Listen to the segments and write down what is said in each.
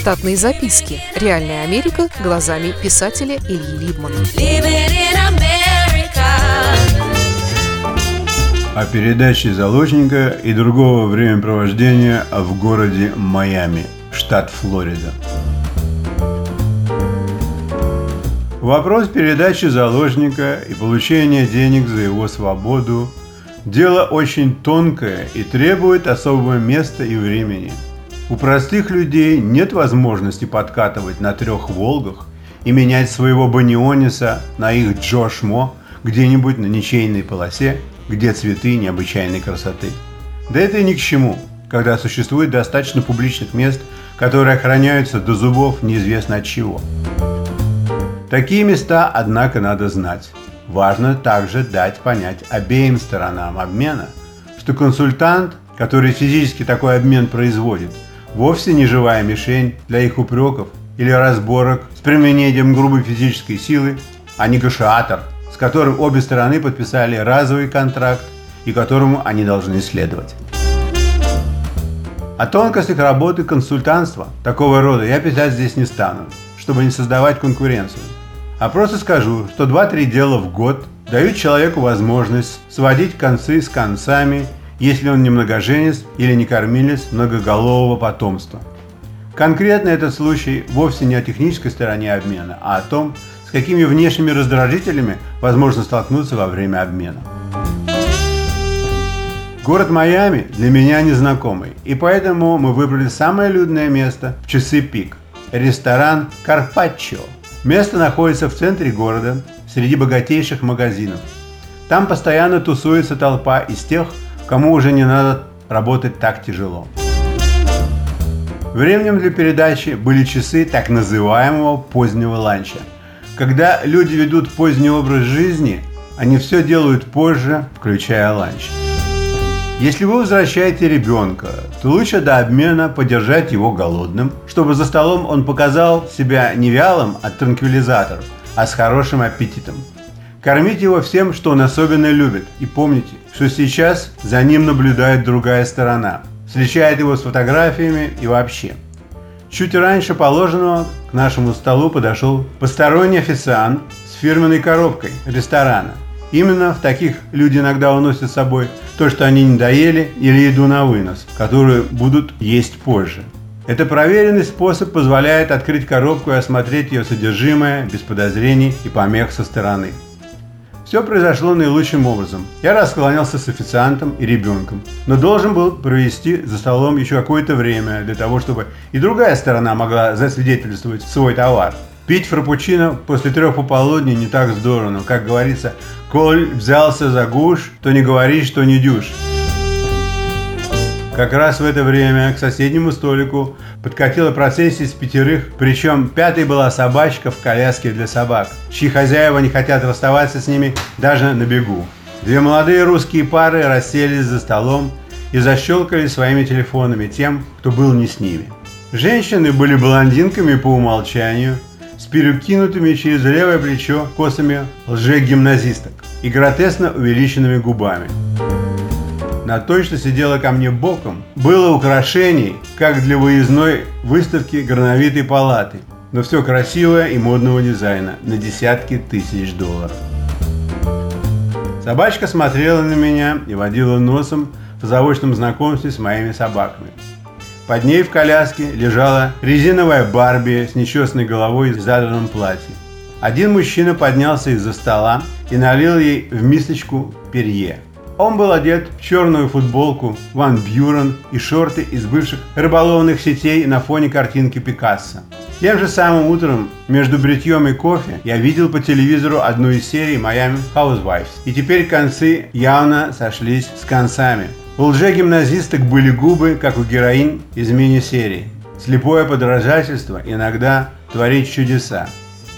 Штатные записки. Реальная Америка глазами писателя Ильи Либмана. О передаче заложника и другого времяпровождения в городе Майами, штат Флорида. Вопрос передачи заложника и получения денег за его свободу – дело очень тонкое и требует особого места и времени. У простых людей нет возможности подкатывать на трех «Волгах» и менять своего Баниониса на их Джошмо где-нибудь на ничейной полосе, где цветы необычайной красоты. Да это и ни к чему, когда существует достаточно публичных мест, которые охраняются до зубов неизвестно от чего. Такие места, однако, надо знать. Важно также дать понять обеим сторонам обмена, что консультант, который физически такой обмен производит, вовсе не живая мишень для их упреков или разборок с применением грубой физической силы, а негашиатор, с которым обе стороны подписали разовый контракт и которому они должны следовать. О тонкостях работы консультантства такого рода я писать здесь не стану, чтобы не создавать конкуренцию а просто скажу, что 2-3 дела в год дают человеку возможность сводить концы с концами, если он не многоженец или не кормилец многоголового потомства. Конкретно этот случай вовсе не о технической стороне обмена, а о том, с какими внешними раздражителями возможно столкнуться во время обмена. Город Майами для меня незнакомый, и поэтому мы выбрали самое людное место в часы пик – ресторан «Карпаччо», Место находится в центре города, среди богатейших магазинов. Там постоянно тусуется толпа из тех, кому уже не надо работать так тяжело. Временем для передачи были часы так называемого позднего ланча. Когда люди ведут поздний образ жизни, они все делают позже, включая ланч. Если вы возвращаете ребенка, то лучше до обмена подержать его голодным, чтобы за столом он показал себя не вялым от транквилизаторов, а с хорошим аппетитом. Кормите его всем, что он особенно любит. И помните, что сейчас за ним наблюдает другая сторона. Встречает его с фотографиями и вообще. Чуть раньше положенного к нашему столу подошел посторонний официант с фирменной коробкой ресторана – Именно в таких люди иногда уносят с собой то, что они не доели, или еду на вынос, которую будут есть позже. Это проверенный способ позволяет открыть коробку и осмотреть ее содержимое без подозрений и помех со стороны. Все произошло наилучшим образом. Я раскланялся с официантом и ребенком, но должен был провести за столом еще какое-то время для того, чтобы и другая сторона могла засвидетельствовать свой товар – Пить фрапучино после трех пополудни не так здорово, но, как говорится, коль взялся за гуш, то не говори, что не дюш. Как раз в это время к соседнему столику подкатила процессия из пятерых, причем пятой была собачка в коляске для собак, чьи хозяева не хотят расставаться с ними даже на бегу. Две молодые русские пары расселись за столом и защелкали своими телефонами тем, кто был не с ними. Женщины были блондинками по умолчанию – с перекинутыми через левое плечо косами лже-гимназисток и гротесно увеличенными губами. На той, что сидела ко мне боком, было украшений, как для выездной выставки горновитой палаты, но все красивое и модного дизайна на десятки тысяч долларов. Собачка смотрела на меня и водила носом в заочном знакомстве с моими собаками – под ней в коляске лежала резиновая Барби с нечестной головой в задранном платье. Один мужчина поднялся из-за стола и налил ей в мисочку перье. Он был одет в черную футболку Ван Бьюрен и шорты из бывших рыболовных сетей на фоне картинки Пикассо. Тем же самым утром между бритьем и кофе я видел по телевизору одну из серий Miami Housewives. И теперь концы явно сошлись с концами. У лже-гимназисток были губы, как у героинь из мини-серии. Слепое подражательство иногда творит чудеса.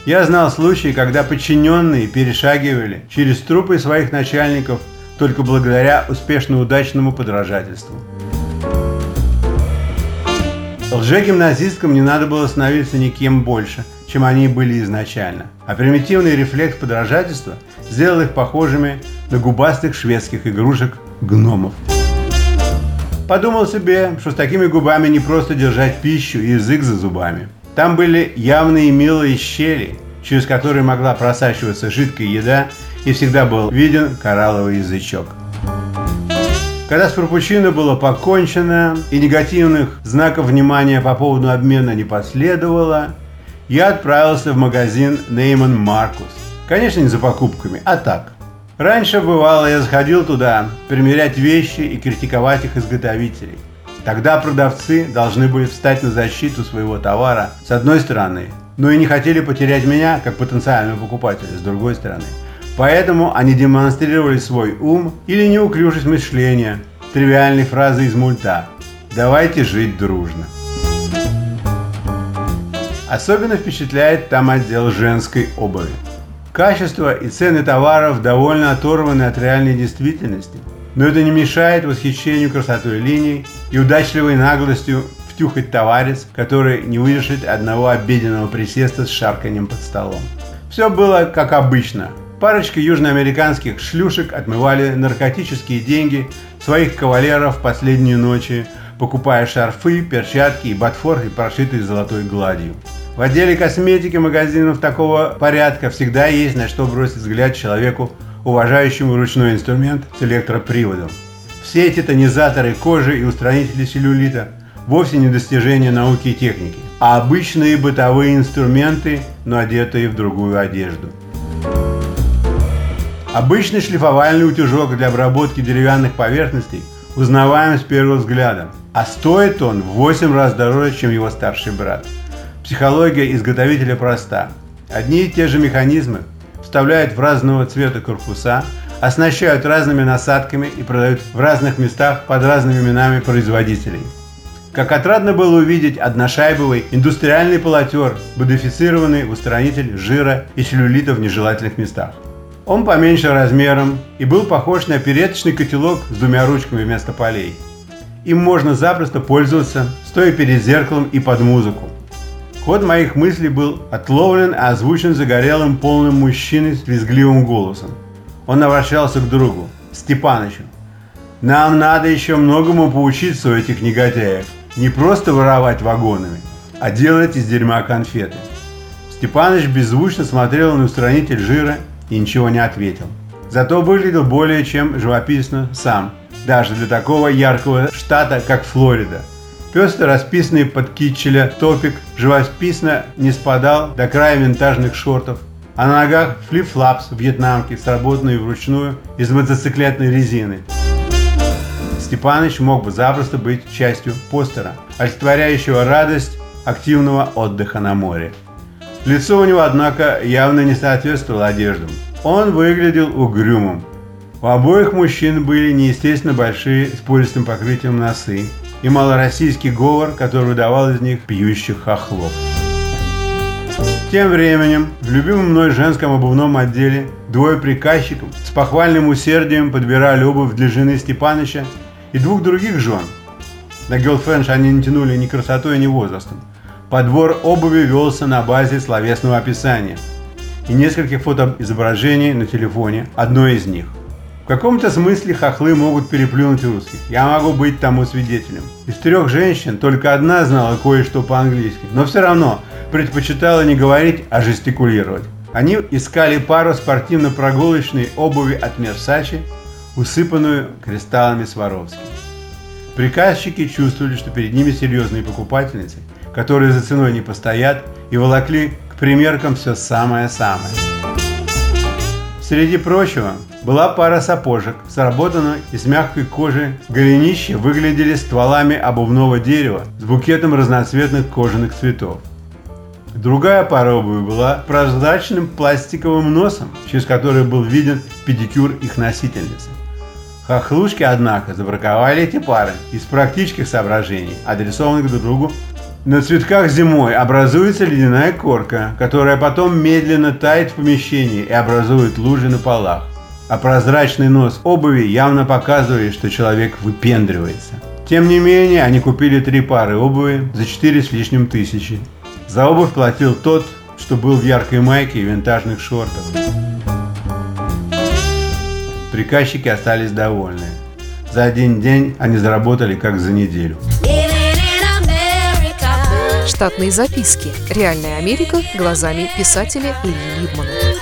Я знал случаи, когда подчиненные перешагивали через трупы своих начальников только благодаря успешно-удачному подражательству. Лже-гимназисткам не надо было становиться никем больше, чем они были изначально, а примитивный рефлекс подражательства сделал их похожими на губастых шведских игрушек гномов. Подумал себе, что с такими губами не просто держать пищу и язык за зубами. Там были явные милые щели, через которые могла просачиваться жидкая еда, и всегда был виден коралловый язычок. Когда с Фрапучино было покончено и негативных знаков внимания по поводу обмена не последовало, я отправился в магазин Нейман Маркус. Конечно, не за покупками, а так. Раньше бывало, я заходил туда примерять вещи и критиковать их изготовителей. Тогда продавцы должны были встать на защиту своего товара с одной стороны, но и не хотели потерять меня как потенциального покупателя с другой стороны. Поэтому они демонстрировали свой ум или неуклюжесть мышления, тривиальной фразы из мульта «давайте жить дружно». Особенно впечатляет там отдел женской обуви. Качество и цены товаров довольно оторваны от реальной действительности, но это не мешает восхищению красотой линий и удачливой наглостью втюхать товарец, который не выдержит одного обеденного присеста с шарканием под столом. Все было как обычно. Парочка южноамериканских шлюшек отмывали наркотические деньги своих кавалеров последние ночи, покупая шарфы, перчатки и ботфорты, прошитые золотой гладью. В отделе косметики магазинов такого порядка всегда есть на что бросить взгляд человеку, уважающему ручной инструмент с электроприводом. Все эти тонизаторы кожи и устранители целлюлита вовсе не достижения науки и техники, а обычные бытовые инструменты, но одетые в другую одежду. Обычный шлифовальный утюжок для обработки деревянных поверхностей узнаваем с первого взгляда, а стоит он в 8 раз дороже, чем его старший брат. Психология изготовителя проста. Одни и те же механизмы вставляют в разного цвета корпуса, оснащают разными насадками и продают в разных местах под разными именами производителей. Как отрадно было увидеть одношайбовый индустриальный полотер, модифицированный устранитель жира и целлюлита в нежелательных местах. Он поменьше размером и был похож на переточный котелок с двумя ручками вместо полей. Им можно запросто пользоваться, стоя перед зеркалом и под музыку. Ход моих мыслей был отловлен и озвучен загорелым полным мужчиной с визгливым голосом. Он обращался к другу, Степанычу. «Нам надо еще многому поучиться у этих негодяев. Не просто воровать вагонами, а делать из дерьма конфеты». Степаныч беззвучно смотрел на устранитель жира и ничего не ответил. Зато выглядел более чем живописно сам, даже для такого яркого штата, как Флорида – Пестро расписанный под китчеля топик живописно не спадал до края винтажных шортов, а на ногах флип-флапс вьетнамки, сработанные вручную из мотоциклетной резины. Степаныч мог бы запросто быть частью постера, олицетворяющего радость активного отдыха на море. Лицо у него, однако, явно не соответствовало одеждам. Он выглядел угрюмым. У обоих мужчин были неестественно большие с пористым покрытием носы, и малороссийский говор, который выдавал из них пьющих хохлов. Тем временем в любимом мной женском обувном отделе двое приказчиков с похвальным усердием подбирали обувь для жены Степаныча и двух других жен. На Гелфренш они не тянули ни красотой, ни возрастом. Подбор обуви велся на базе словесного описания и нескольких фотоизображений на телефоне одной из них – в каком-то смысле хохлы могут переплюнуть русских. Я могу быть тому свидетелем. Из трех женщин только одна знала кое-что по-английски, но все равно предпочитала не говорить, а жестикулировать. Они искали пару спортивно-прогулочной обуви от Мерсачи, усыпанную кристаллами Сваровски. Приказчики чувствовали, что перед ними серьезные покупательницы, которые за ценой не постоят и волокли к примеркам все самое-самое. Среди прочего, была пара сапожек, сработанных из мягкой кожи. Голенища выглядели стволами обувного дерева с букетом разноцветных кожаных цветов. Другая пара обуви была прозрачным пластиковым носом, через который был виден педикюр их носительницы. Хохлушки, однако, забраковали эти пары из практических соображений, адресованных друг другу. На цветках зимой образуется ледяная корка, которая потом медленно тает в помещении и образует лужи на полах а прозрачный нос обуви явно показывает, что человек выпендривается. Тем не менее, они купили три пары обуви за 4 с лишним тысячи. За обувь платил тот, что был в яркой майке и винтажных шортах. Приказчики остались довольны. За один день они заработали как за неделю. Штатные записки. Реальная Америка глазами писателя Ильи Либмана.